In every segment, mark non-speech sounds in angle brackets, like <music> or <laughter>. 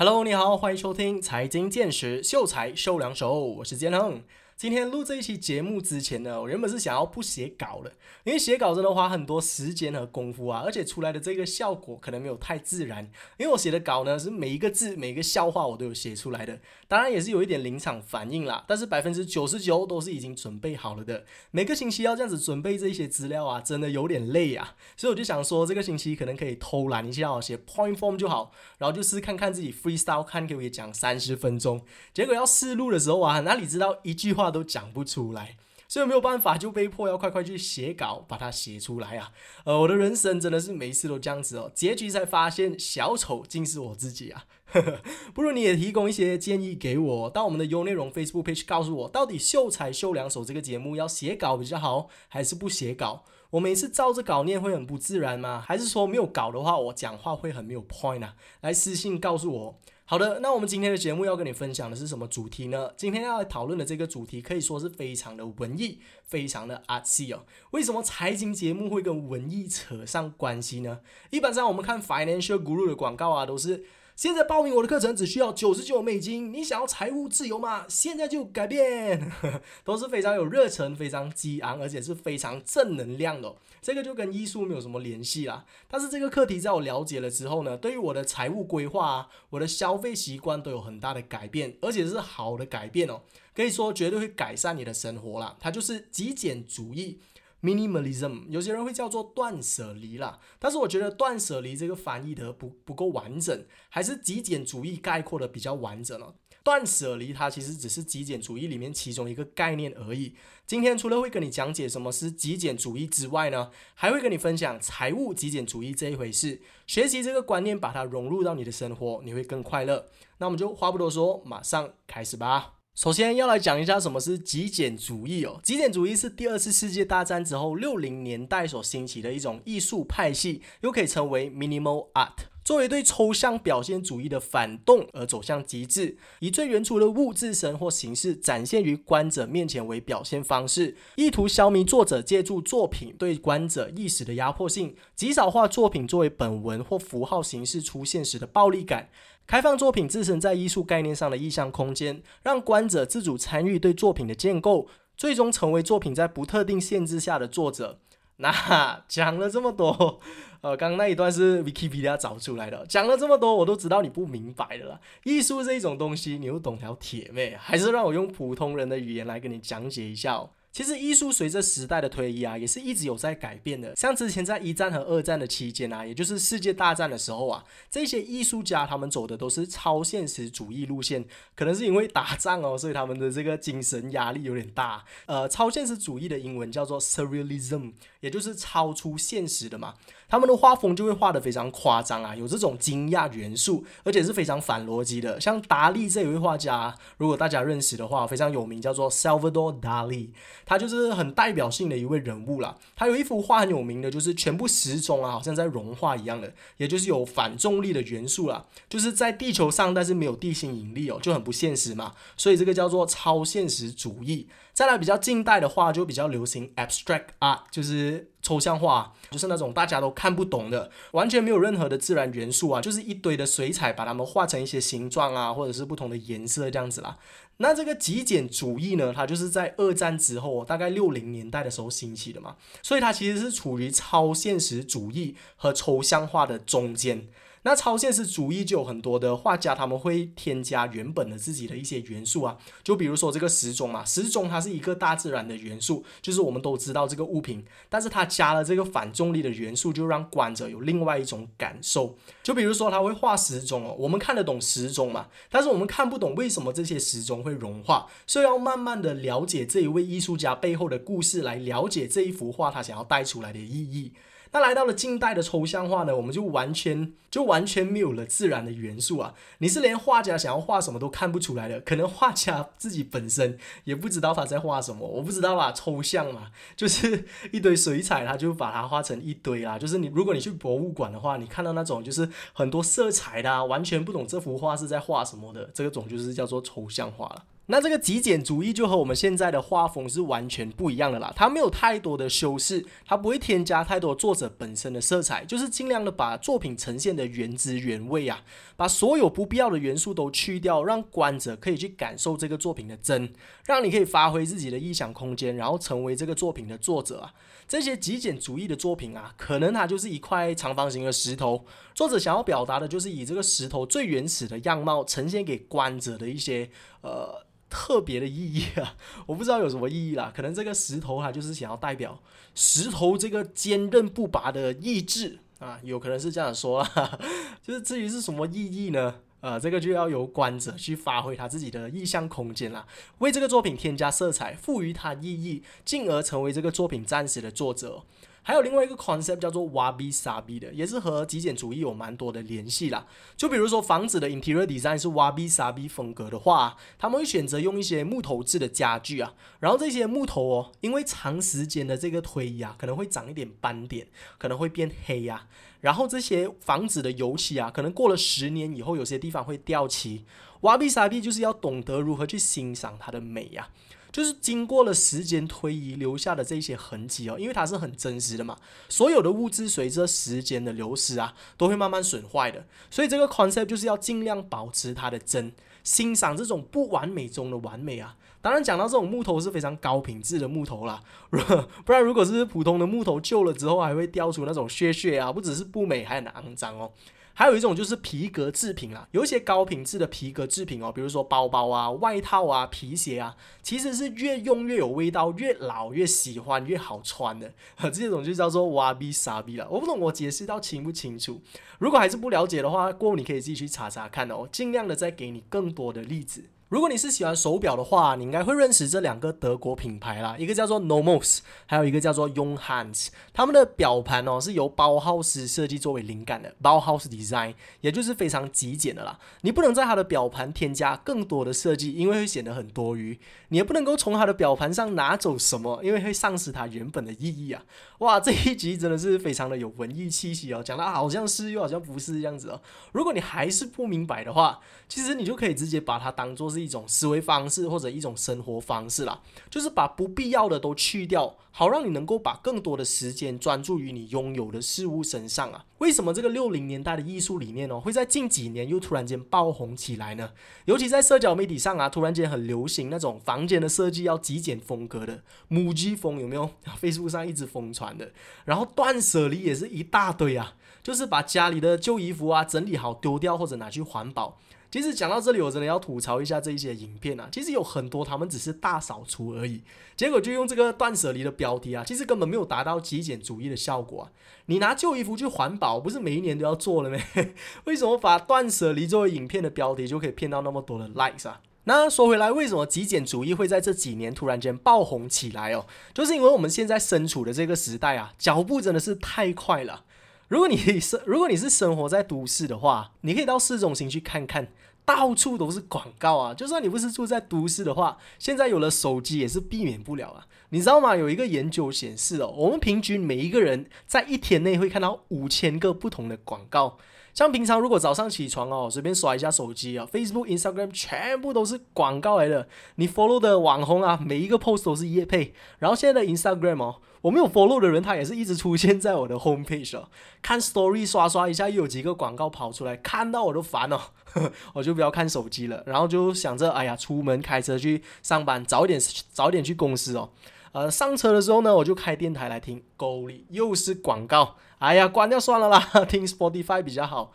Hello，你好，欢迎收听财经见识，秀才收两手，我是建亨。今天录这一期节目之前呢，我原本是想要不写稿的，因为写稿真的花很多时间和功夫啊，而且出来的这个效果可能没有太自然。因为我写的稿呢，是每一个字、每一个笑话我都有写出来的，当然也是有一点临场反应啦。但是百分之九十九都是已经准备好了的。每个星期要这样子准备这些资料啊，真的有点累啊。所以我就想说，这个星期可能可以偷懒一下，写 point form 就好，然后就试看看自己 freestyle，看可不可以讲三十分钟。结果要试录的时候啊，哪里知道一句话。都讲不出来，所以没有办法，就被迫要快快去写稿，把它写出来啊！呃，我的人生真的是每一次都这样子哦，结局才发现小丑竟是我自己啊！<laughs> 不如你也提供一些建议给我，到我们的优内容 Facebook page 告诉我，到底秀才秀两手这个节目要写稿比较好，还是不写稿？我每次照着稿念会很不自然吗？还是说没有稿的话，我讲话会很没有 point 啊？来私信告诉我。好的，那我们今天的节目要跟你分享的是什么主题呢？今天要讨论的这个主题可以说是非常的文艺，非常的 artsy 哦。为什么财经节目会跟文艺扯上关系呢？一般上我们看 Financial Guru 的广告啊，都是。现在报名我的课程只需要九十九美金，你想要财务自由吗？现在就改变，<laughs> 都是非常有热忱、非常激昂，而且是非常正能量的。这个就跟艺术没有什么联系啦。但是这个课题在我了解了之后呢，对于我的财务规划啊，我的消费习惯都有很大的改变，而且是好的改变哦。可以说绝对会改善你的生活啦。它就是极简主义。Minimalism，有些人会叫做断舍离啦，但是我觉得断舍离这个翻译的不不够完整，还是极简主义概括的比较完整了。断舍离它其实只是极简主义里面其中一个概念而已。今天除了会跟你讲解什么是极简主义之外呢，还会跟你分享财务极简主义这一回事。学习这个观念，把它融入到你的生活，你会更快乐。那我们就话不多说，马上开始吧。首先要来讲一下什么是极简主义哦。极简主义是第二次世界大战之后六零年代所兴起的一种艺术派系，又可以称为 minimal art。作为对抽象表现主义的反动而走向极致，以最原初的物质神或形式展现于观者面前为表现方式，意图消弭作者借助作品对观者意识的压迫性，极少化作品作为本文或符号形式出现时的暴力感。开放作品自身在艺术概念上的意象空间，让观者自主参与对作品的建构，最终成为作品在不特定限制下的作者。<laughs> 那讲了这么多，<laughs> 呃，刚刚那一段是 Wikipedia 找出来的。讲了这么多，我都知道你不明白的了。艺术这一种东西，你又懂条铁妹，还是让我用普通人的语言来跟你讲解一下。其实艺术随着时代的推移啊，也是一直有在改变的。像之前在一战和二战的期间啊，也就是世界大战的时候啊，这些艺术家他们走的都是超现实主义路线，可能是因为打仗哦，所以他们的这个精神压力有点大。呃，超现实主义的英文叫做 surrealism，也就是超出现实的嘛。他们的画风就会画得非常夸张啊，有这种惊讶元素，而且是非常反逻辑的。像达利这一位画家，如果大家认识的话，非常有名，叫做 Salvador Dali，他就是很代表性的一位人物啦。他有一幅画很有名的，就是全部时钟啊，好像在融化一样的，也就是有反重力的元素啦，就是在地球上，但是没有地心引力哦，就很不现实嘛。所以这个叫做超现实主义。再来比较近代的话，就比较流行 abstract art，就是抽象化，就是那种大家都看不懂的，完全没有任何的自然元素啊，就是一堆的水彩把它们画成一些形状啊，或者是不同的颜色这样子啦。那这个极简主义呢，它就是在二战之后，大概六零年代的时候兴起的嘛，所以它其实是处于超现实主义和抽象化的中间。那超现实主义就有很多的画家，他们会添加原本的自己的一些元素啊，就比如说这个时钟嘛，时钟它是一个大自然的元素，就是我们都知道这个物品，但是它加了这个反重力的元素，就让观者有另外一种感受。就比如说他会画时钟哦，我们看得懂时钟嘛，但是我们看不懂为什么这些时钟会融化，所以要慢慢的了解这一位艺术家背后的故事，来了解这一幅画他想要带出来的意义。那来到了近代的抽象画呢，我们就完全就完全没有了自然的元素啊！你是连画家想要画什么都看不出来的，可能画家自己本身也不知道他在画什么，我不知道吧，抽象嘛，就是一堆水彩，他就把它画成一堆啦。就是你如果你去博物馆的话，你看到那种就是很多色彩的，完全不懂这幅画是在画什么的，这个种就是叫做抽象画了。那这个极简主义就和我们现在的画风是完全不一样的啦，它没有太多的修饰，它不会添加太多作者本身的色彩，就是尽量的把作品呈现的原汁原味啊，把所有不必要的元素都去掉，让观者可以去感受这个作品的真，让你可以发挥自己的臆想空间，然后成为这个作品的作者啊。这些极简主义的作品啊，可能它就是一块长方形的石头，作者想要表达的就是以这个石头最原始的样貌呈现给观者的一些呃。特别的意义啊，<laughs> 我不知道有什么意义啦。可能这个石头它就是想要代表石头这个坚韧不拔的意志啊，有可能是这样说啊。<laughs> 就是至于是什么意义呢？呃，这个就要由观者去发挥他自己的意象空间啦，为这个作品添加色彩，赋予它意义，进而成为这个作品暂时的作者。还有另外一个 concept 叫做 wabi sabi 的，也是和极简主义有蛮多的联系啦。就比如说房子的 interior design 是 wabi sabi 风格的话，他们会选择用一些木头制的家具啊，然后这些木头哦，因为长时间的这个推移啊，可能会长一点斑点，可能会变黑呀。然后这些房子的油漆啊，可能过了十年以后，有些地方会掉漆。wabi sabi 就是要懂得如何去欣赏它的美呀。就是经过了时间推移留下的这些痕迹哦，因为它是很真实的嘛。所有的物质随着时间的流失啊，都会慢慢损坏的。所以这个 concept 就是要尽量保持它的真，欣赏这种不完美中的完美啊。当然讲到这种木头是非常高品质的木头啦，<laughs> 不然如果是普通的木头旧了之后还会掉出那种屑屑啊，不只是不美，还很肮脏哦。还有一种就是皮革制品啊，有一些高品质的皮革制品哦，比如说包包啊、外套啊、皮鞋啊，其实是越用越有味道，越老越喜欢，越好穿的。<laughs> 这种就叫做哇比傻逼了。我不懂我解释到清不清楚？如果还是不了解的话，过后你可以自己去查查看哦，尽量的再给你更多的例子。如果你是喜欢手表的话，你应该会认识这两个德国品牌啦，一个叫做 Nomos，还有一个叫做 Junghans。他们的表盘哦是由包豪斯设计作为灵感的，包豪斯 design，也就是非常极简的啦。你不能在它的表盘添加更多的设计，因为会显得很多余。你也不能够从它的表盘上拿走什么，因为会丧失它原本的意义啊。哇，这一集真的是非常的有文艺气息哦，讲的好像是又好像不是这样子哦。如果你还是不明白的话，其实你就可以直接把它当做是一种思维方式或者一种生活方式啦，就是把不必要的都去掉，好让你能够把更多的时间专注于你拥有的事物身上啊。为什么这个六零年代的艺术理念呢，会在近几年又突然间爆红起来呢？尤其在社交媒体上啊，突然间很流行那种房间的设计要极简风格的母鸡风，有没有？<laughs> Facebook 上一直疯传。的，然后断舍离也是一大堆啊，就是把家里的旧衣服啊整理好丢掉或者拿去环保。其实讲到这里，我真的要吐槽一下这一些影片啊，其实有很多他们只是大扫除而已，结果就用这个断舍离的标题啊，其实根本没有达到极简主义的效果啊。你拿旧衣服去环保，不是每一年都要做了吗？<laughs> 为什么把断舍离作为影片的标题就可以骗到那么多的 likes 啊？那说回来，为什么极简主义会在这几年突然间爆红起来哦？就是因为我们现在身处的这个时代啊，脚步真的是太快了。如果你是，<laughs> 如果你是生活在都市的话，你可以到市中心去看看，到处都是广告啊。就算你不是住在都市的话，现在有了手机也是避免不了啊。你知道吗？有一个研究显示哦，我们平均每一个人在一天内会看到五千个不同的广告。像平常如果早上起床哦，随便刷一下手机啊，Facebook、Instagram 全部都是广告来的。你 follow 的网红啊，每一个 post 都是叶配。然后现在的 Instagram 哦，我没有 follow 的人，他也是一直出现在我的 home page 哦。看 story 刷刷一下，又有几个广告跑出来，看到我都烦哦，<laughs> 我就不要看手机了。然后就想着，哎呀，出门开车去上班，早点早点去公司哦。呃，上车的时候呢，我就开电台来听，沟里又是广告，哎呀，关掉算了啦，<laughs> 听 Spotify 比较好。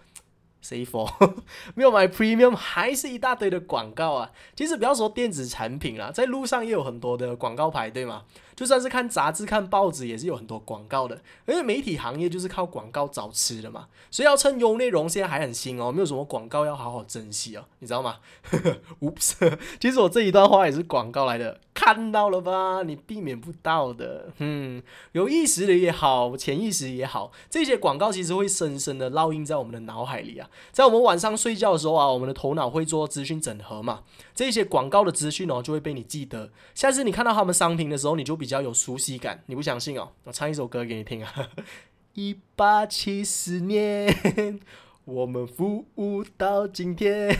C four <laughs> 没有买 Premium，还是一大堆的广告啊！其实不要说电子产品啦，在路上也有很多的广告牌，对吗？就算是看杂志、看报纸，也是有很多广告的。因为媒体行业就是靠广告找吃的嘛，所以要趁优内容现在还很新哦，没有什么广告要好好珍惜哦，你知道吗？<laughs> Oops，其实我这一段话也是广告来的。看到了吧？你避免不到的。嗯，有意识的也好，潜意识也好，这些广告其实会深深的烙印在我们的脑海里啊。在我们晚上睡觉的时候啊，我们的头脑会做资讯整合嘛，这些广告的资讯哦就会被你记得。下次你看到他们商品的时候，你就比较有熟悉感。你不相信哦？我唱一首歌给你听啊。<laughs> 一八七四年。我们服务到今天，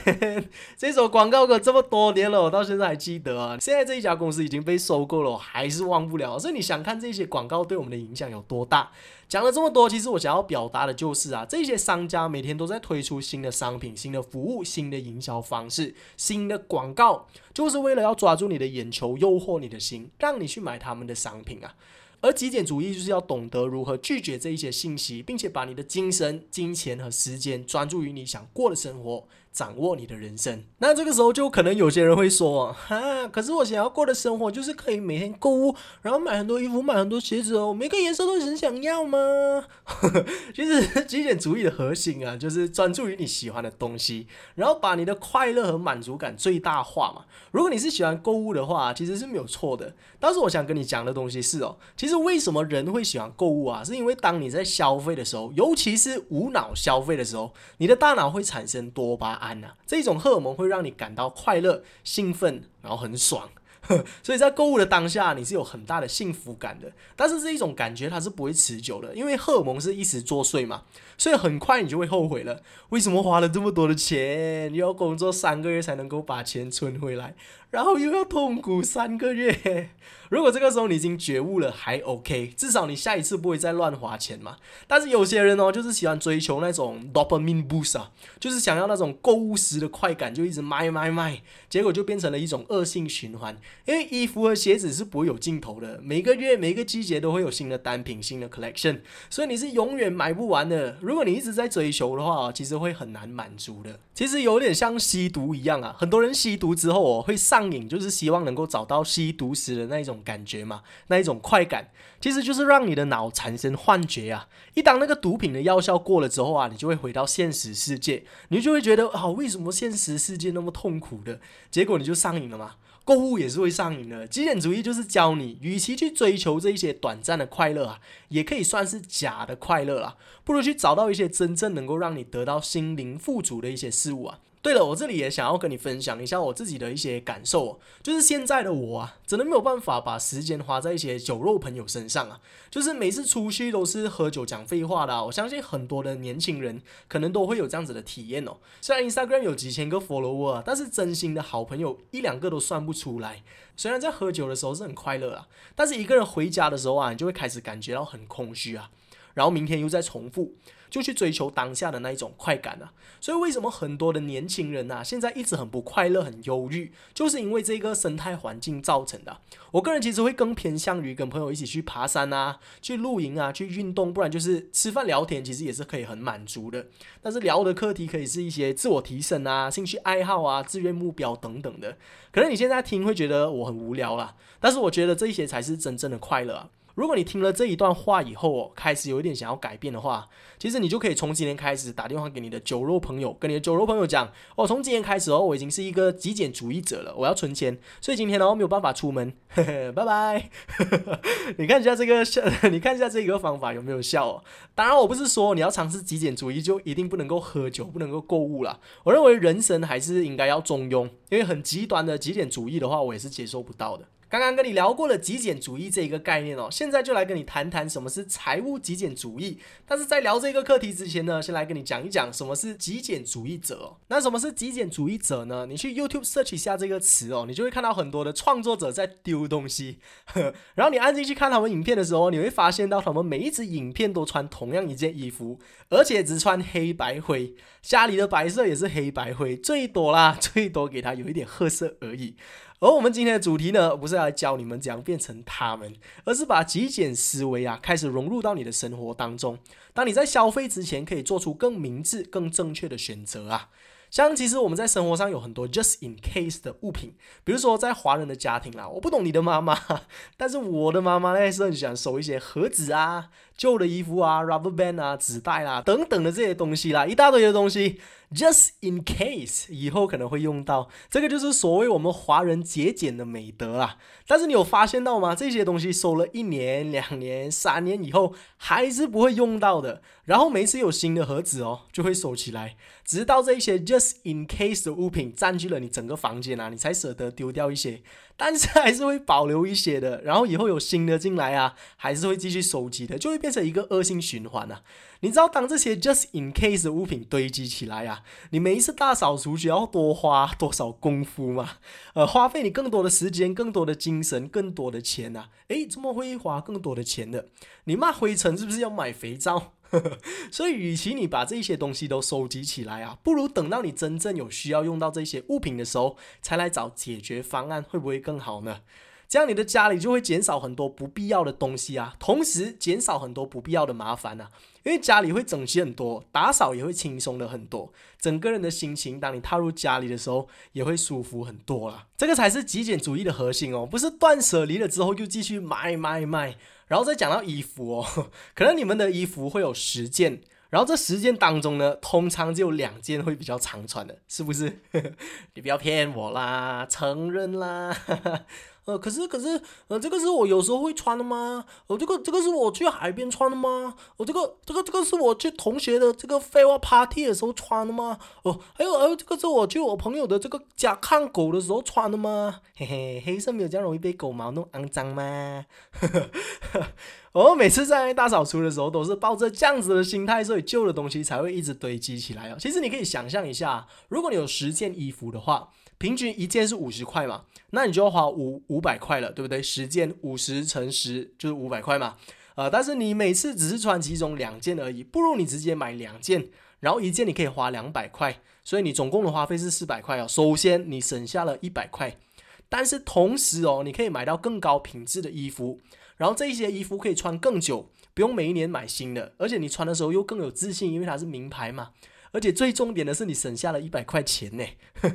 这首广告歌这么多年了，我到现在还记得啊。现在这一家公司已经被收购了，我还是忘不了。所以你想看这些广告对我们的影响有多大？讲了这么多，其实我想要表达的就是啊，这些商家每天都在推出新的商品、新的服务、新的营销方式、新的广告，就是为了要抓住你的眼球，诱惑你的心，让你去买他们的商品啊。而极简主义就是要懂得如何拒绝这一些信息，并且把你的精神、金钱和时间专注于你想过的生活。掌握你的人生，那这个时候就可能有些人会说，哈，可是我想要过的生活就是可以每天购物，然后买很多衣服，买很多鞋子哦，每个颜色都很想要吗？<laughs> 其实极简主义的核心啊，就是专注于你喜欢的东西，然后把你的快乐和满足感最大化嘛。如果你是喜欢购物的话，其实是没有错的。但是我想跟你讲的东西是哦，其实为什么人会喜欢购物啊？是因为当你在消费的时候，尤其是无脑消费的时候，你的大脑会产生多巴。安呐，这种荷尔蒙会让你感到快乐、兴奋，然后很爽。<laughs> 所以在购物的当下，你是有很大的幸福感的。但是这一种感觉它是不会持久的，因为荷尔蒙是一时作祟嘛，所以很快你就会后悔了。为什么花了这么多的钱，你要工作三个月才能够把钱存回来？然后又要痛苦三个月。<laughs> 如果这个时候你已经觉悟了，还 OK，至少你下一次不会再乱花钱嘛。但是有些人哦，就是喜欢追求那种 dopamine boost 啊，就是想要那种购物时的快感，就一直买买买，结果就变成了一种恶性循环。因为衣服和鞋子是不会有尽头的，每个月每个季节都会有新的单品、新的 collection，所以你是永远买不完的。如果你一直在追求的话，其实会很难满足的。其实有点像吸毒一样啊，很多人吸毒之后哦会上。上瘾就是希望能够找到吸毒时的那一种感觉嘛，那一种快感，其实就是让你的脑产生幻觉啊。一当那个毒品的药效过了之后啊，你就会回到现实世界，你就会觉得啊，为什么现实世界那么痛苦的？结果你就上瘾了嘛。购物也是会上瘾的。极简主义就是教你，与其去追求这一些短暂的快乐啊，也可以算是假的快乐啦，不如去找到一些真正能够让你得到心灵富足的一些事物啊。对了，我这里也想要跟你分享一下我自己的一些感受，就是现在的我啊，真的没有办法把时间花在一些酒肉朋友身上啊，就是每次出去都是喝酒讲废话的。我相信很多的年轻人可能都会有这样子的体验哦。虽然 Instagram 有几千个 follower，但是真心的好朋友一两个都算不出来。虽然在喝酒的时候是很快乐啊，但是一个人回家的时候啊，你就会开始感觉到很空虚啊，然后明天又在重复。就去追求当下的那一种快感啊。所以为什么很多的年轻人呐，现在一直很不快乐、很忧郁，就是因为这个生态环境造成的。我个人其实会更偏向于跟朋友一起去爬山啊，去露营啊，去运动，不然就是吃饭聊天，其实也是可以很满足的。但是聊的课题可以是一些自我提升啊、兴趣爱好啊、志愿目标等等的。可能你现在听会觉得我很无聊啦，但是我觉得这些才是真正的快乐。如果你听了这一段话以后哦，开始有一点想要改变的话，其实你就可以从今天开始打电话给你的酒肉朋友，跟你的酒肉朋友讲：哦，从今天开始哦，我已经是一个极简主义者了，我要存钱，所以今天呢我没有办法出门，<laughs> 拜拜。你看一下这个效，你看一下这个方法有没有效？哦？当然，我不是说你要尝试极简主义就一定不能够喝酒，不能够购物了。我认为人生还是应该要中庸，因为很极端的极简主义的话，我也是接受不到的。刚刚跟你聊过了极简主义这一个概念哦，现在就来跟你谈谈什么是财务极简主义。但是在聊这个课题之前呢，先来跟你讲一讲什么是极简主义者。那什么是极简主义者呢？你去 YouTube search 一下这个词哦，你就会看到很多的创作者在丢东西。<laughs> 然后你按进去看他们影片的时候，你会发现到他们每一支影片都穿同样一件衣服，而且只穿黑白灰，家里的白色也是黑白灰，最多啦，最多给他有一点褐色而已。而我们今天的主题呢，不是来教你们怎样变成他们，而是把极简思维啊，开始融入到你的生活当中。当你在消费之前，可以做出更明智、更正确的选择啊。像其实我们在生活上有很多 just in case 的物品，比如说在华人的家庭啦，我不懂你的妈妈，<laughs> 但是我的妈妈呢是很喜欢收一些盒子啊、旧的衣服啊、rubber band 啊、纸袋啦等等的这些东西啦，一大堆的东西。Just in case 以后可能会用到，这个就是所谓我们华人节俭的美德啊。但是你有发现到吗？这些东西收了一年、两年、三年以后，还是不会用到的。然后每次有新的盒子哦，就会收起来，直到这些 just in case 的物品占据了你整个房间啊，你才舍得丢掉一些。但是还是会保留一些的。然后以后有新的进来啊，还是会继续收集的，就会变成一个恶性循环啊。你知道，当这些 just in case 的物品堆积起来啊，你每一次大扫除需要多花多少功夫吗？呃，花费你更多的时间、更多的精神、更多的钱呐。诶，怎么会花更多的钱的？你骂灰尘是不是要买肥皂？<laughs> 所以，与其你把这些东西都收集起来啊，不如等到你真正有需要用到这些物品的时候，才来找解决方案，会不会更好呢？这样你的家里就会减少很多不必要的东西啊，同时减少很多不必要的麻烦啊，因为家里会整齐很多，打扫也会轻松的很多，整个人的心情，当你踏入家里的时候，也会舒服很多啦。这个才是极简主义的核心哦，不是断舍离了之后又继续买买买，然后再讲到衣服哦，<laughs> 可能你们的衣服会有十件，然后这十件当中呢，通常就有两件会比较常穿的，是不是？<laughs> 你不要骗我啦，承认啦。呃，可是可是，呃，这个是我有时候会穿的吗？哦，这个这个是我去海边穿的吗？哦，这个这个这个是我去同学的这个废话 party 的时候穿的吗？哦，还有还有，这个是我去我朋友的这个家看狗的时候穿的吗？嘿嘿，黑色没有这样容易被狗毛弄肮脏吗？我 <laughs> 每次在大扫除的时候，都是抱着这样子的心态，所以旧的东西才会一直堆积起来哦。其实你可以想象一下，如果你有十件衣服的话。平均一件是五十块嘛，那你就要花五五百块了，对不对？十件五十乘十就是五百块嘛。呃，但是你每次只是穿其中两件而已，不如你直接买两件，然后一件你可以花两百块，所以你总共的花费是四百块哦。首先你省下了一百块，但是同时哦，你可以买到更高品质的衣服，然后这些衣服可以穿更久，不用每一年买新的，而且你穿的时候又更有自信，因为它是名牌嘛。而且最重点的是，你省下了一百块钱呢。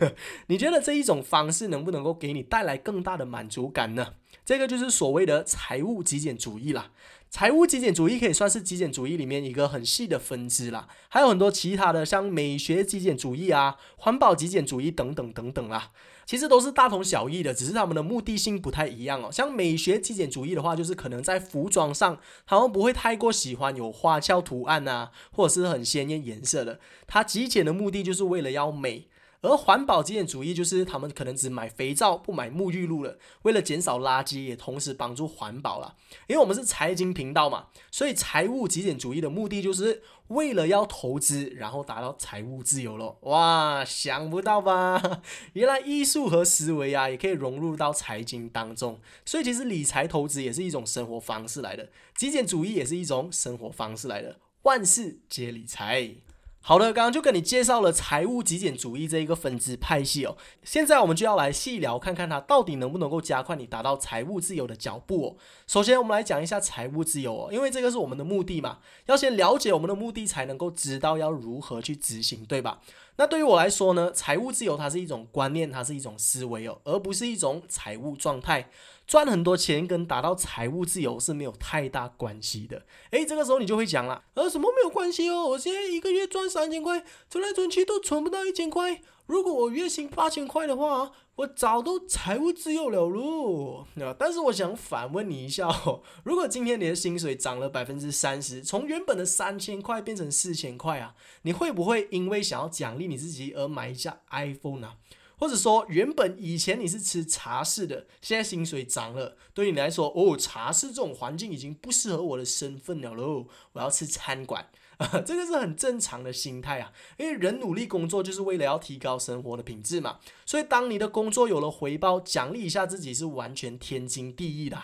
<laughs> 你觉得这一种方式能不能够给你带来更大的满足感呢？这个就是所谓的财务极简主义啦。财务极简主义可以算是极简主义里面一个很细的分支啦，还有很多其他的，像美学极简主义啊、环保极简主义等等等等啦。其实都是大同小异的，只是他们的目的性不太一样哦。像美学极简主义的话，就是可能在服装上，他们不会太过喜欢有花俏图案啊，或者是很鲜艳颜色的。它极简的目的就是为了要美。而环保极简主义就是他们可能只买肥皂不买沐浴露了，为了减少垃圾，也同时帮助环保了。因为我们是财经频道嘛，所以财务极简主义的目的就是为了要投资，然后达到财务自由了。哇，想不到吧？<laughs> 原来艺术和思维啊，也可以融入到财经当中。所以其实理财投资也是一种生活方式来的，极简主义也是一种生活方式来的。万事皆理财。好的，刚刚就跟你介绍了财务极简主义这一个分支派系哦。现在我们就要来细聊，看看它到底能不能够加快你达到财务自由的脚步哦。首先，我们来讲一下财务自由哦，因为这个是我们的目的嘛，要先了解我们的目的，才能够知道要如何去执行，对吧？那对于我来说呢，财务自由它是一种观念，它是一种思维哦，而不是一种财务状态。赚很多钱跟达到财务自由是没有太大关系的。诶，这个时候你就会讲了，呃，什么没有关系哦？我现在一个月赚三千块，存来存去都存不到一千块。如果我月薪八千块的话，我早都财务自由了喽。啊但是我想反问你一下哦，如果今天你的薪水涨了百分之三十，从原本的三千块变成四千块啊，你会不会因为想要奖励你自己而买一下 iPhone 呢？或者说，原本以前你是吃茶室的，现在薪水涨了，对你来说，哦，茶室这种环境已经不适合我的身份了喽，我要吃餐馆啊，<laughs> 这个是很正常的心态啊，因为人努力工作就是为了要提高生活的品质嘛，所以当你的工作有了回报，奖励一下自己是完全天经地义的。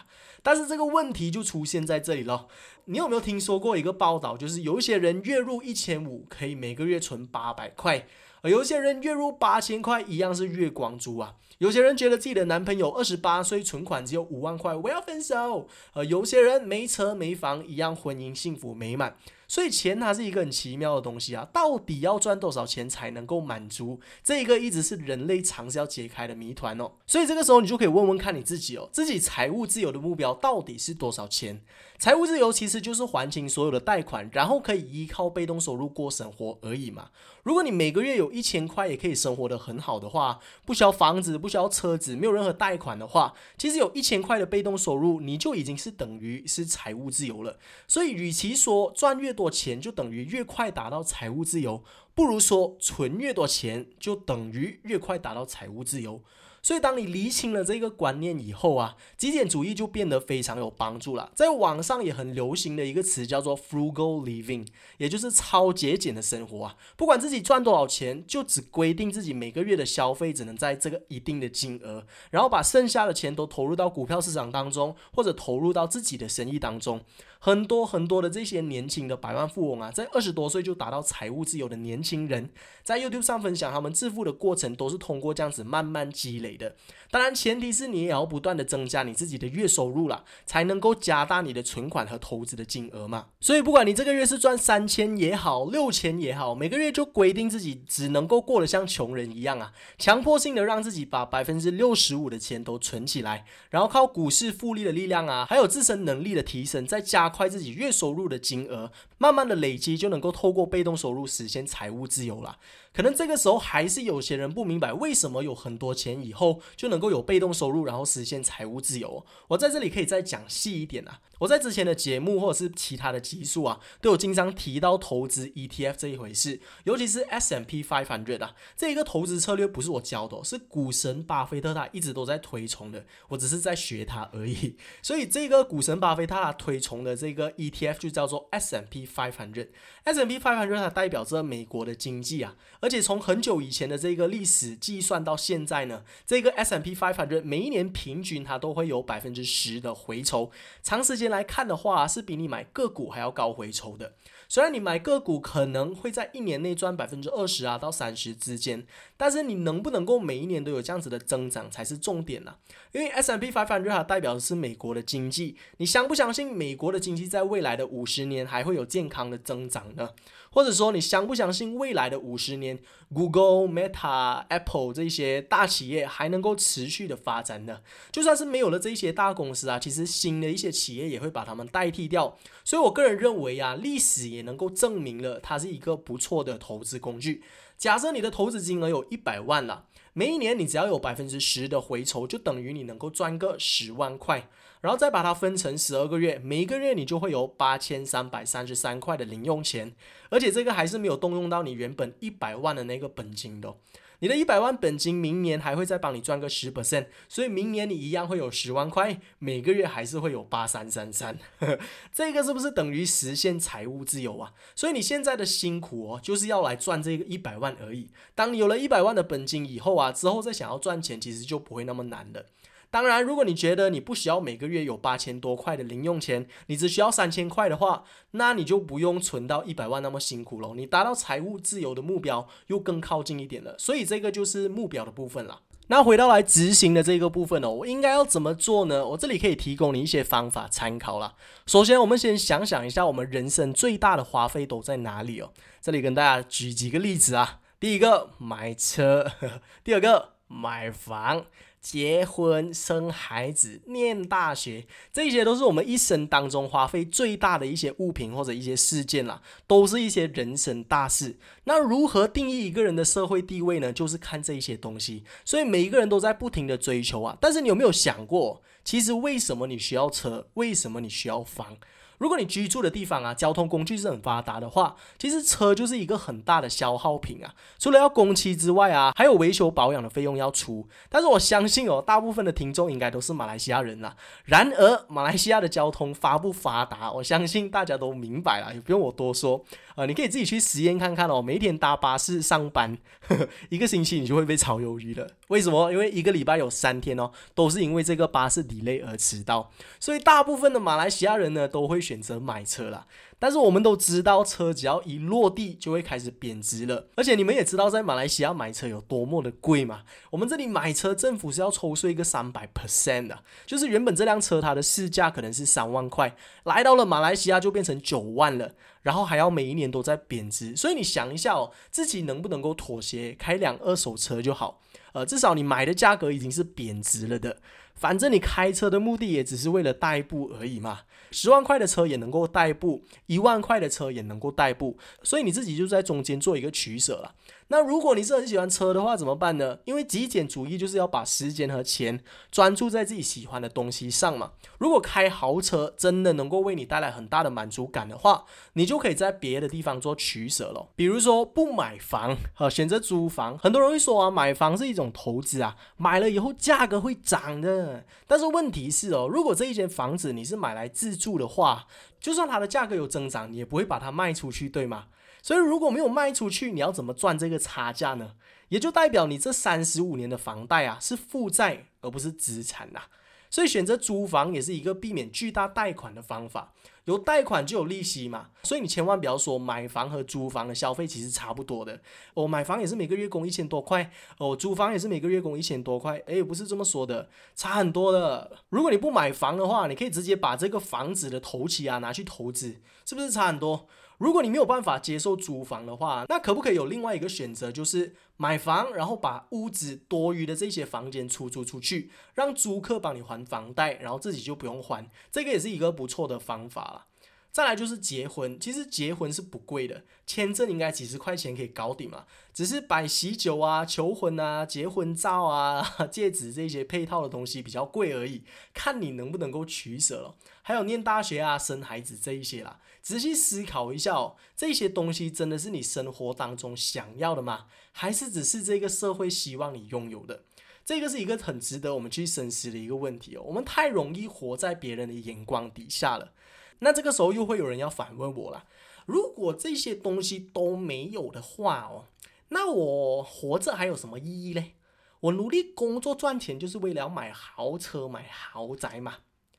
但是这个问题就出现在这里了，你有没有听说过一个报道，就是有一些人月入一千五，可以每个月存八百块。而有些人月入八千块，一样是月光族啊。有些人觉得自己的男朋友二十八岁，存款只有五万块，我要分手。而，有些人没车没房，一样婚姻幸福美满。所以钱它是一个很奇妙的东西啊，到底要赚多少钱才能够满足？这一个一直是人类尝试要解开的谜团哦。所以这个时候你就可以问问看你自己哦，自己财务自由的目标到底是多少钱？财务自由其实就是还清所有的贷款，然后可以依靠被动收入过生活而已嘛。如果你每个月有一千块也可以生活的很好的话，不需要房子，不需要车子，没有任何贷款的话，其实有一千块的被动收入，你就已经是等于是财务自由了。所以，与其说赚越多多钱就等于越快达到财务自由，不如说存越多钱就等于越快达到财务自由。所以，当你厘清了这个观念以后啊，极简主义就变得非常有帮助了。在网上也很流行的一个词叫做 “frugal living”，也就是超节俭的生活啊。不管自己赚多少钱，就只规定自己每个月的消费只能在这个一定的金额，然后把剩下的钱都投入到股票市场当中，或者投入到自己的生意当中。很多很多的这些年轻的百万富翁啊，在二十多岁就达到财务自由的年轻人，在 YouTube 上分享他们致富的过程，都是通过这样子慢慢积累的。当然，前提是你也要不断的增加你自己的月收入啦，才能够加大你的存款和投资的金额嘛。所以，不管你这个月是赚三千也好，六千也好，每个月就规定自己只能够过得像穷人一样啊，强迫性的让自己把百分之六十五的钱都存起来，然后靠股市复利的力量啊，还有自身能力的提升，再加。快自己月收入的金额，慢慢的累积，就能够透过被动收入实现财务自由了。可能这个时候还是有些人不明白，为什么有很多钱以后就能够有被动收入，然后实现财务自由。我在这里可以再讲细一点啊。我在之前的节目或者是其他的集数啊，都有经常提到投资 ETF 这一回事，尤其是 S&P Five Hundred，这一个投资策略不是我教的，是股神巴菲特他一直都在推崇的，我只是在学他而已。所以这个股神巴菲特他推崇的这个 ETF 就叫做 S&P Five hundred S&P five hundred 它代表着美国的经济啊。而且从很久以前的这个历史计算到现在呢，这个 S M P five hundred 每一年平均它都会有百分之十的回抽。长时间来看的话，是比你买个股还要高回抽的。虽然你买个股可能会在一年内赚百分之二十啊到三十之间，但是你能不能够每一年都有这样子的增长才是重点呢？因为 S M P 500它代表的是美国的经济，你相不相信美国的经济在未来的五十年还会有健康的增长呢？或者说，你相不相信未来的五十年，Google、Meta、Apple 这些大企业还能够持续的发展呢？就算是没有了这些大公司啊，其实新的一些企业也会把它们代替掉。所以我个人认为啊，历史也能够证明了它是一个不错的投资工具。假设你的投资金额有一百万了，每一年你只要有百分之十的回酬，就等于你能够赚个十万块。然后再把它分成十二个月，每一个月你就会有八千三百三十三块的零用钱，而且这个还是没有动用到你原本一百万的那个本金的。你的一百万本金明年还会再帮你赚个十 percent，所以明年你一样会有十万块，每个月还是会有八三三三。<laughs> 这个是不是等于实现财务自由啊？所以你现在的辛苦哦，就是要来赚这个一百万而已。当你有了一百万的本金以后啊，之后再想要赚钱，其实就不会那么难了。当然，如果你觉得你不需要每个月有八千多块的零用钱，你只需要三千块的话，那你就不用存到一百万那么辛苦了。你达到财务自由的目标又更靠近一点了。所以这个就是目标的部分了。那回到来执行的这个部分呢，我应该要怎么做呢？我这里可以提供你一些方法参考了。首先，我们先想想一下，我们人生最大的花费都在哪里哦？这里跟大家举几个例子啊。第一个买车，第二个买房。结婚、生孩子、念大学，这些都是我们一生当中花费最大的一些物品或者一些事件啦，都是一些人生大事。那如何定义一个人的社会地位呢？就是看这一些东西。所以每一个人都在不停的追求啊。但是你有没有想过，其实为什么你需要车？为什么你需要房？如果你居住的地方啊，交通工具是很发达的话，其实车就是一个很大的消耗品啊。除了要工期之外啊，还有维修保养的费用要出。但是我相信哦，大部分的听众应该都是马来西亚人呐。然而，马来西亚的交通发不发达，我相信大家都明白了，也不用我多说。啊，你可以自己去实验看看哦。每天搭巴士上班，<laughs> 一个星期你就会被炒鱿鱼了。为什么？因为一个礼拜有三天哦，都是因为这个巴士 delay 而迟到。所以大部分的马来西亚人呢，都会选择买车啦。但是我们都知道，车只要一落地就会开始贬值了。而且你们也知道，在马来西亚买车有多么的贵嘛？我们这里买车，政府是要抽税一个三百 percent 的，就是原本这辆车它的市价可能是三万块，来到了马来西亚就变成九万了。然后还要每一年都在贬值，所以你想一下哦，自己能不能够妥协，开辆二手车就好，呃，至少你买的价格已经是贬值了的。反正你开车的目的也只是为了代步而已嘛，十万块的车也能够代步，一万块的车也能够代步，所以你自己就在中间做一个取舍了。那如果你是很喜欢车的话，怎么办呢？因为极简主义就是要把时间和钱专注在自己喜欢的东西上嘛。如果开豪车真的能够为你带来很大的满足感的话，你就可以在别的地方做取舍了。比如说不买房，呃，选择租房。很多人会说啊，买房是一种投资啊，买了以后价格会涨的。但是问题是哦，如果这一间房子你是买来自住的话，就算它的价格有增长，你也不会把它卖出去，对吗？所以如果没有卖出去，你要怎么赚这个差价呢？也就代表你这三十五年的房贷啊是负债而不是资产呐。所以选择租房也是一个避免巨大贷款的方法。有贷款就有利息嘛，所以你千万不要说买房和租房的消费其实差不多的。我买房也是每个月供一千多块，哦，租房也是每个月供一千多块。诶，不是这么说的，差很多的。如果你不买房的话，你可以直接把这个房子的头期啊拿去投资，是不是差很多？如果你没有办法接受租房的话，那可不可以有另外一个选择，就是买房，然后把屋子多余的这些房间出租出去，让租客帮你还房贷，然后自己就不用还，这个也是一个不错的方法了。再来就是结婚，其实结婚是不贵的，签证应该几十块钱可以搞定嘛，只是摆喜酒啊、求婚啊、结婚照啊、<laughs> 戒指这些配套的东西比较贵而已，看你能不能够取舍了。还有念大学啊、生孩子这一些啦，仔细思考一下哦，这些东西真的是你生活当中想要的吗？还是只是这个社会希望你拥有的？这个是一个很值得我们去深思的一个问题哦。我们太容易活在别人的眼光底下了。那这个时候又会有人要反问我了：如果这些东西都没有的话哦，那我活着还有什么意义嘞？我努力工作赚钱就是为了要买豪车、买豪宅嘛，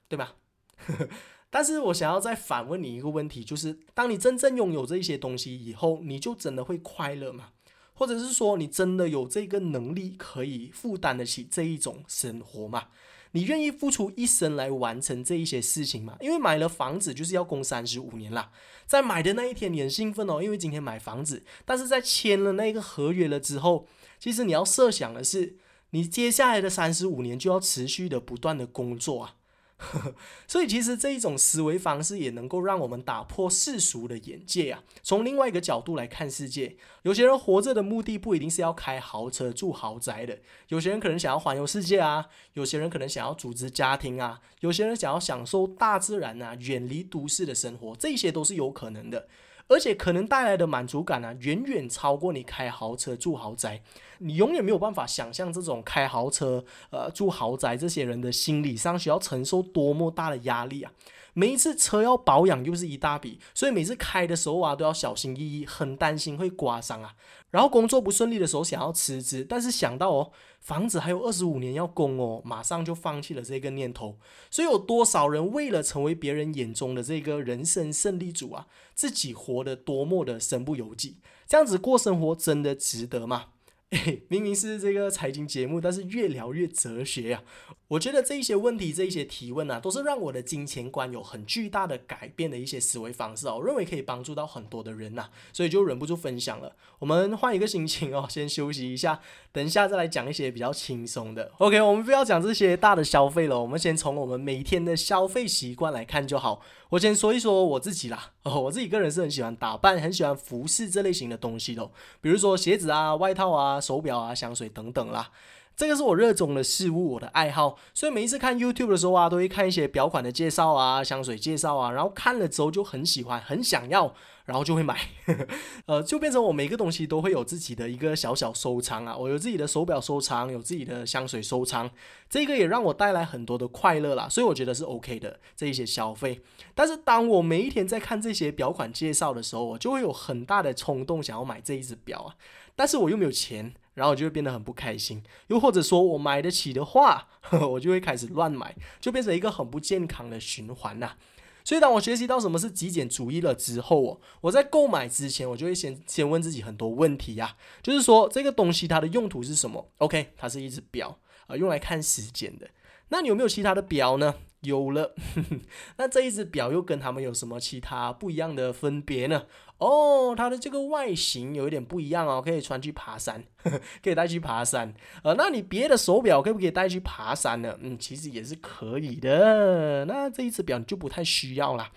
对吧？<laughs> 但是我想要再反问你一个问题，就是当你真正拥有这一些东西以后，你就真的会快乐吗？或者是说，你真的有这个能力可以负担得起这一种生活吗？你愿意付出一生来完成这一些事情吗？因为买了房子就是要供三十五年啦，在买的那一天你很兴奋哦，因为今天买房子。但是在签了那个合约了之后，其实你要设想的是，你接下来的三十五年就要持续的不断的工作啊。<laughs> 所以，其实这一种思维方式也能够让我们打破世俗的眼界啊，从另外一个角度来看世界。有些人活着的目的不一定是要开豪车、住豪宅的，有些人可能想要环游世界啊，有些人可能想要组织家庭啊，有些人想要享受大自然啊，远离都市的生活，这些都是有可能的。而且可能带来的满足感呢，远远超过你开豪车住豪宅。你永远没有办法想象这种开豪车、呃住豪宅这些人的心理上需要承受多么大的压力啊！每一次车要保养又是一大笔，所以每次开的时候啊都要小心翼翼，很担心会刮伤啊。然后工作不顺利的时候想要辞职，但是想到哦房子还有二十五年要供哦，马上就放弃了这个念头。所以有多少人为了成为别人眼中的这个人生胜利组啊，自己活得多么的身不由己？这样子过生活真的值得吗？<laughs> 明明是这个财经节目，但是越聊越哲学呀。我觉得这一些问题、这一些提问啊，都是让我的金钱观有很巨大的改变的一些思维方式哦。我认为可以帮助到很多的人呐，所以就忍不住分享了。我们换一个心情哦，先休息一下，等一下再来讲一些比较轻松的。OK，我们不要讲这些大的消费了，我们先从我们每天的消费习惯来看就好。我先说一说我自己啦，哦，<laughs> 我自己个人是很喜欢打扮、很喜欢服饰这类型的东西的，比如说鞋子啊、外套啊、手表啊、香水等等啦。这个是我热衷的事物，我的爱好，所以每一次看 YouTube 的时候啊，都会看一些表款的介绍啊、香水介绍啊，然后看了之后就很喜欢、很想要，然后就会买，<laughs> 呃，就变成我每个东西都会有自己的一个小小收藏啊。我有自己的手表收藏，有自己的香水收藏，这个也让我带来很多的快乐啦，所以我觉得是 OK 的这一些消费。但是当我每一天在看这些表款介绍的时候，我就会有很大的冲动想要买这一只表啊，但是我又没有钱。然后我就会变得很不开心，又或者说我买得起的话，<laughs> 我就会开始乱买，就变成一个很不健康的循环呐。所以当我学习到什么是极简主义了之后哦，我在购买之前，我就会先先问自己很多问题呀，就是说这个东西它的用途是什么？OK，它是一只表啊，用来看时间的。那你有没有其他的表呢？有了。<laughs> 那这一只表又跟他们有什么其他不一样的分别呢？哦，它的这个外形有一点不一样哦，可以穿去爬山，<laughs> 可以带去爬山。呃，那你别的手表可不可以带去爬山呢？嗯，其实也是可以的。那这一只表你就不太需要啦。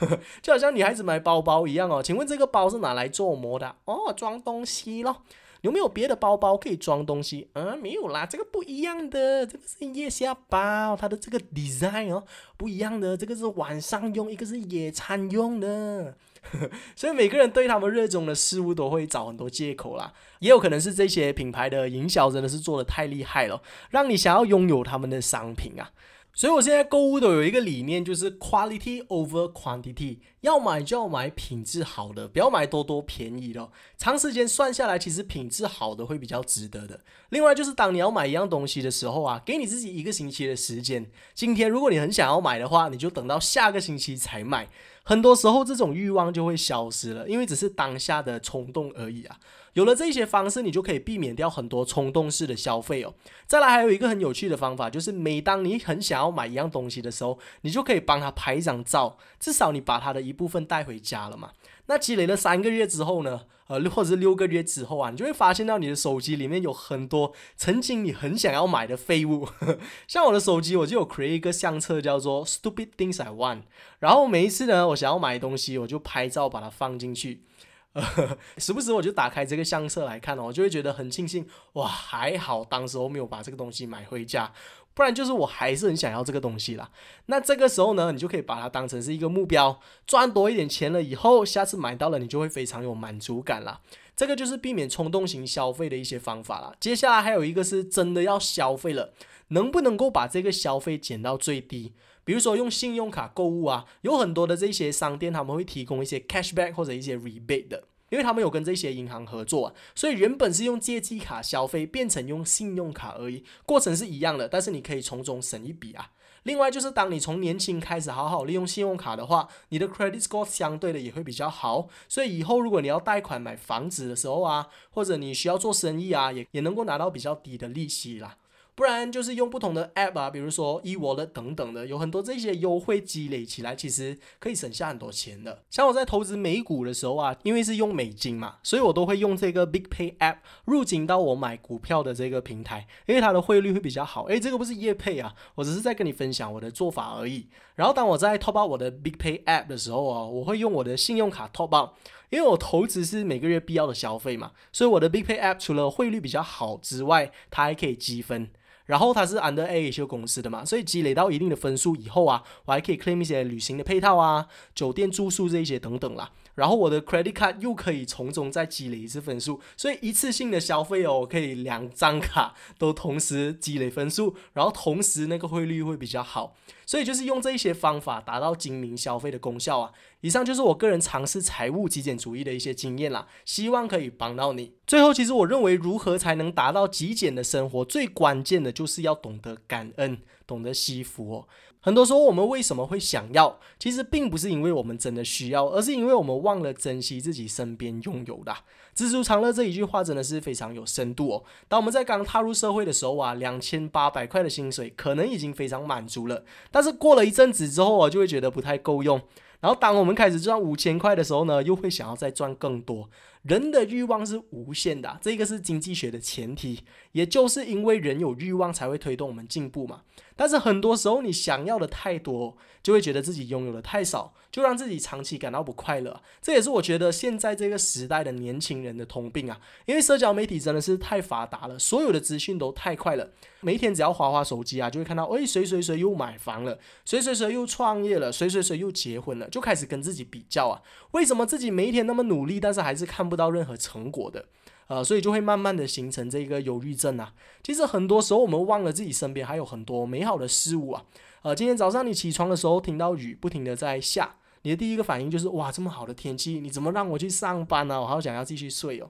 <laughs> 就好像女孩子买包包一样哦。请问这个包是拿来做模的？哦，装东西咯。有没有别的包包可以装东西？嗯，没有啦，这个不一样的，这个是腋下包，它的这个 design 哦不一样的，这个是晚上用，一个是野餐用的。<laughs> 所以每个人对他们热衷的事物都会找很多借口啦，也有可能是这些品牌的营销真的是做的太厉害了，让你想要拥有他们的商品啊。所以我现在购物都有一个理念，就是 quality over quantity，要买就要买品质好的，不要买多多便宜的。长时间算下来，其实品质好的会比较值得的。另外就是当你要买一样东西的时候啊，给你自己一个星期的时间。今天如果你很想要买的话，你就等到下个星期才买。很多时候这种欲望就会消失了，因为只是当下的冲动而已啊。有了这些方式，你就可以避免掉很多冲动式的消费哦。再来，还有一个很有趣的方法，就是每当你很想要买一样东西的时候，你就可以帮他拍一张照，至少你把他的一部分带回家了嘛。那积累了三个月之后呢，呃，或者是六个月之后啊，你就会发现到你的手机里面有很多曾经你很想要买的废物。<laughs> 像我的手机，我就有 create 一个相册，叫做 Stupid Things I Want。然后每一次呢，我想要买东西，我就拍照把它放进去。呃，<laughs> 时不时我就打开这个相册来看哦，我就会觉得很庆幸，哇，还好当时我没有把这个东西买回家，不然就是我还是很想要这个东西啦。那这个时候呢，你就可以把它当成是一个目标，赚多一点钱了以后，下次买到了你就会非常有满足感啦。这个就是避免冲动型消费的一些方法了。接下来还有一个是真的要消费了，能不能够把这个消费减到最低？比如说用信用卡购物啊，有很多的这些商店他们会提供一些 cashback 或者一些 rebate 的，因为他们有跟这些银行合作，啊所以原本是用借记卡消费变成用信用卡而已，过程是一样的，但是你可以从中省一笔啊。另外就是当你从年轻开始好好利用信用卡的话，你的 credit score 相对的也会比较好，所以以后如果你要贷款买房子的时候啊，或者你需要做生意啊，也也能够拿到比较低的利息啦。不然就是用不同的 app 啊，比如说 eWallet 等等的，有很多这些优惠积累起来，其实可以省下很多钱的。像我在投资美股的时候啊，因为是用美金嘛，所以我都会用这个 Big Pay app 入金到我买股票的这个平台，因为它的汇率会比较好。诶，这个不是业配啊，我只是在跟你分享我的做法而已。然后当我在 top up 我的 Big Pay app 的时候啊，我会用我的信用卡 top up，因为我投资是每个月必要的消费嘛，所以我的 Big Pay app 除了汇率比较好之外，它还可以积分。然后它是 Under A 一些公司的嘛，所以积累到一定的分数以后啊，我还可以 claim 一些旅行的配套啊、酒店住宿这一些等等啦。然后我的 credit card 又可以从中再积累一次分数，所以一次性的消费哦，我可以两张卡都同时积累分数，然后同时那个汇率会比较好。所以就是用这一些方法达到精明消费的功效啊！以上就是我个人尝试财务极简主义的一些经验啦，希望可以帮到你。最后，其实我认为如何才能达到极简的生活，最关键的就是要懂得感恩，懂得惜福哦。很多时候，我们为什么会想要？其实并不是因为我们真的需要，而是因为我们忘了珍惜自己身边拥有的。知足常乐这一句话真的是非常有深度哦。当我们在刚踏入社会的时候啊，两千八百块的薪水可能已经非常满足了，但是过了一阵子之后啊，就会觉得不太够用。然后当我们开始赚五千块的时候呢，又会想要再赚更多。人的欲望是无限的，这个是经济学的前提，也就是因为人有欲望才会推动我们进步嘛。但是很多时候你想要的太多，就会觉得自己拥有的太少，就让自己长期感到不快乐。这也是我觉得现在这个时代的年轻人的通病啊，因为社交媒体真的是太发达了，所有的资讯都太快了。每天只要划划手机啊，就会看到，哎，谁谁谁又买房了，谁谁谁又创业了，谁谁谁又结婚了，就开始跟自己比较啊。为什么自己每一天那么努力，但是还是看不到任何成果的？呃，所以就会慢慢的形成这个忧郁症啊。其实很多时候我们忘了自己身边还有很多美好的事物啊。呃，今天早上你起床的时候听到雨不停的在下，你的第一个反应就是哇，这么好的天气，你怎么让我去上班呢？我好想要继续睡哦。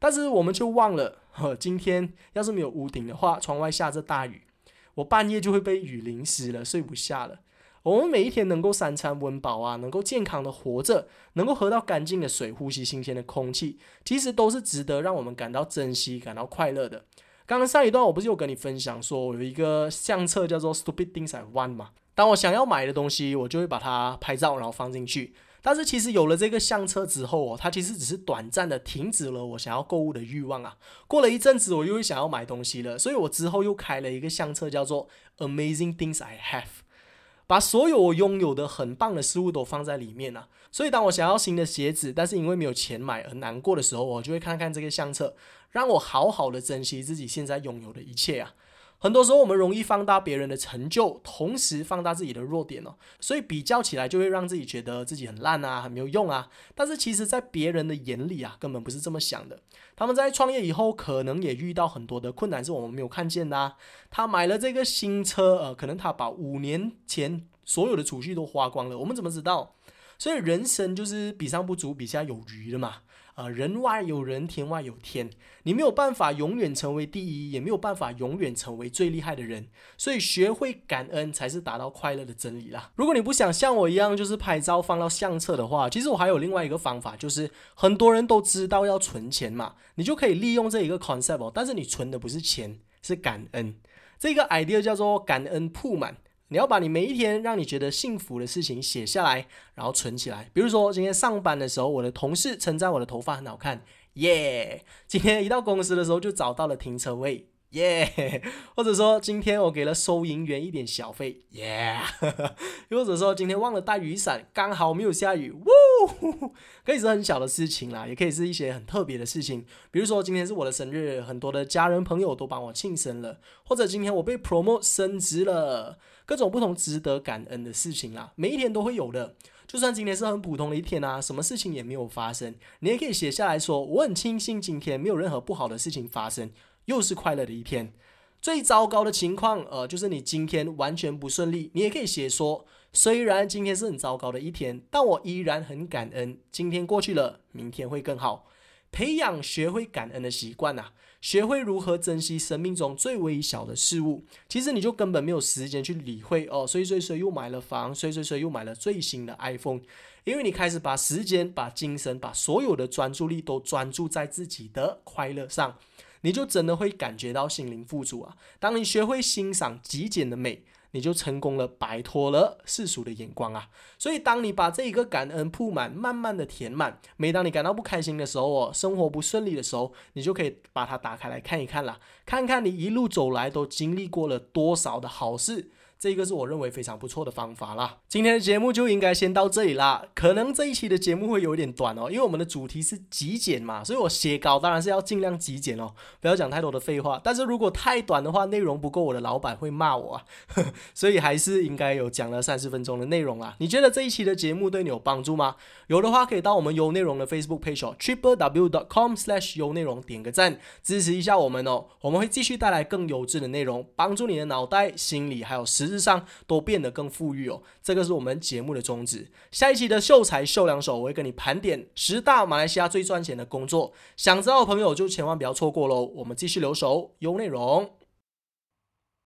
但是我们就忘了，呵，今天要是没有屋顶的话，窗外下着大雨，我半夜就会被雨淋湿了，睡不下了。我们每一天能够三餐温饱啊，能够健康的活着，能够喝到干净的水，呼吸新鲜的空气，其实都是值得让我们感到珍惜、感到快乐的。刚刚上一段我不是有跟你分享说，我有一个相册叫做 Stupid Things I Want 吗？当我想要买的东西，我就会把它拍照，然后放进去。但是其实有了这个相册之后哦，它其实只是短暂的停止了我想要购物的欲望啊。过了一阵子，我又会想要买东西了，所以我之后又开了一个相册，叫做 Amazing Things I Have，把所有我拥有的很棒的事物都放在里面啊。所以当我想要新的鞋子，但是因为没有钱买而难过的时候，我就会看看这个相册，让我好好的珍惜自己现在拥有的一切啊。很多时候我们容易放大别人的成就，同时放大自己的弱点哦，所以比较起来就会让自己觉得自己很烂啊，很没有用啊。但是其实，在别人的眼里啊，根本不是这么想的。他们在创业以后，可能也遇到很多的困难，是我们没有看见的。他买了这个新车，呃，可能他把五年前所有的储蓄都花光了，我们怎么知道？所以人生就是比上不足，比下有余的嘛。啊，人外有人，天外有天，你没有办法永远成为第一，也没有办法永远成为最厉害的人，所以学会感恩才是达到快乐的真理啦。如果你不想像我一样，就是拍照放到相册的话，其实我还有另外一个方法，就是很多人都知道要存钱嘛，你就可以利用这一个 concept，但是你存的不是钱，是感恩。这个 idea 叫做感恩铺满。你要把你每一天让你觉得幸福的事情写下来，然后存起来。比如说，今天上班的时候，我的同事称赞我的头发很好看，耶！今天一到公司的时候就找到了停车位。耶，<laughs> 或者说今天我给了收银员一点小费，耶，又 <laughs> 或者说今天忘了带雨伞，刚好没有下雨，呜，<laughs> 可以是很小的事情啦，也可以是一些很特别的事情，比如说今天是我的生日，很多的家人朋友都帮我庆生了，或者今天我被 promote 升职了，各种不同值得感恩的事情啦，每一天都会有的，就算今天是很普通的一天啊，什么事情也没有发生，你也可以写下来说，我很庆幸今天没有任何不好的事情发生。又是快乐的一天。最糟糕的情况，呃，就是你今天完全不顺利。你也可以写说，虽然今天是很糟糕的一天，但我依然很感恩。今天过去了，明天会更好。培养学会感恩的习惯呐，学会如何珍惜生命中最微小的事物。其实你就根本没有时间去理会哦，谁谁谁又买了房，谁谁谁又买了最新的 iPhone，因为你开始把时间、把精神、把所有的专注力都专注在自己的快乐上。你就真的会感觉到心灵富足啊！当你学会欣赏极简的美，你就成功了，摆脱了世俗的眼光啊！所以，当你把这一个感恩铺满，慢慢的填满，每当你感到不开心的时候哦，生活不顺利的时候，你就可以把它打开来看一看啦，看看你一路走来都经历过了多少的好事。这个是我认为非常不错的方法啦。今天的节目就应该先到这里啦。可能这一期的节目会有点短哦，因为我们的主题是极简嘛，所以我写稿当然是要尽量极简哦，不要讲太多的废话。但是如果太短的话，内容不够，我的老板会骂我啊。<laughs> 所以还是应该有讲了三十分钟的内容啦。你觉得这一期的节目对你有帮助吗？有的话可以到我们优内容的 Facebook page 哦 triple w dot com slash 优内容点个赞，支持一下我们哦。我们会继续带来更优质的内容，帮助你的脑袋、心理还有实。日上都变得更富裕哦，这个是我们节目的宗旨。下一期的秀才秀两手，我会跟你盘点十大马来西亚最赚钱的工作，想知道的朋友就千万不要错过喽。我们继续留守有内容。